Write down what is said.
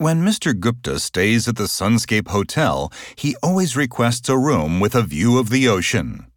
When Mr. Gupta stays at the Sunscape Hotel, he always requests a room with a view of the ocean.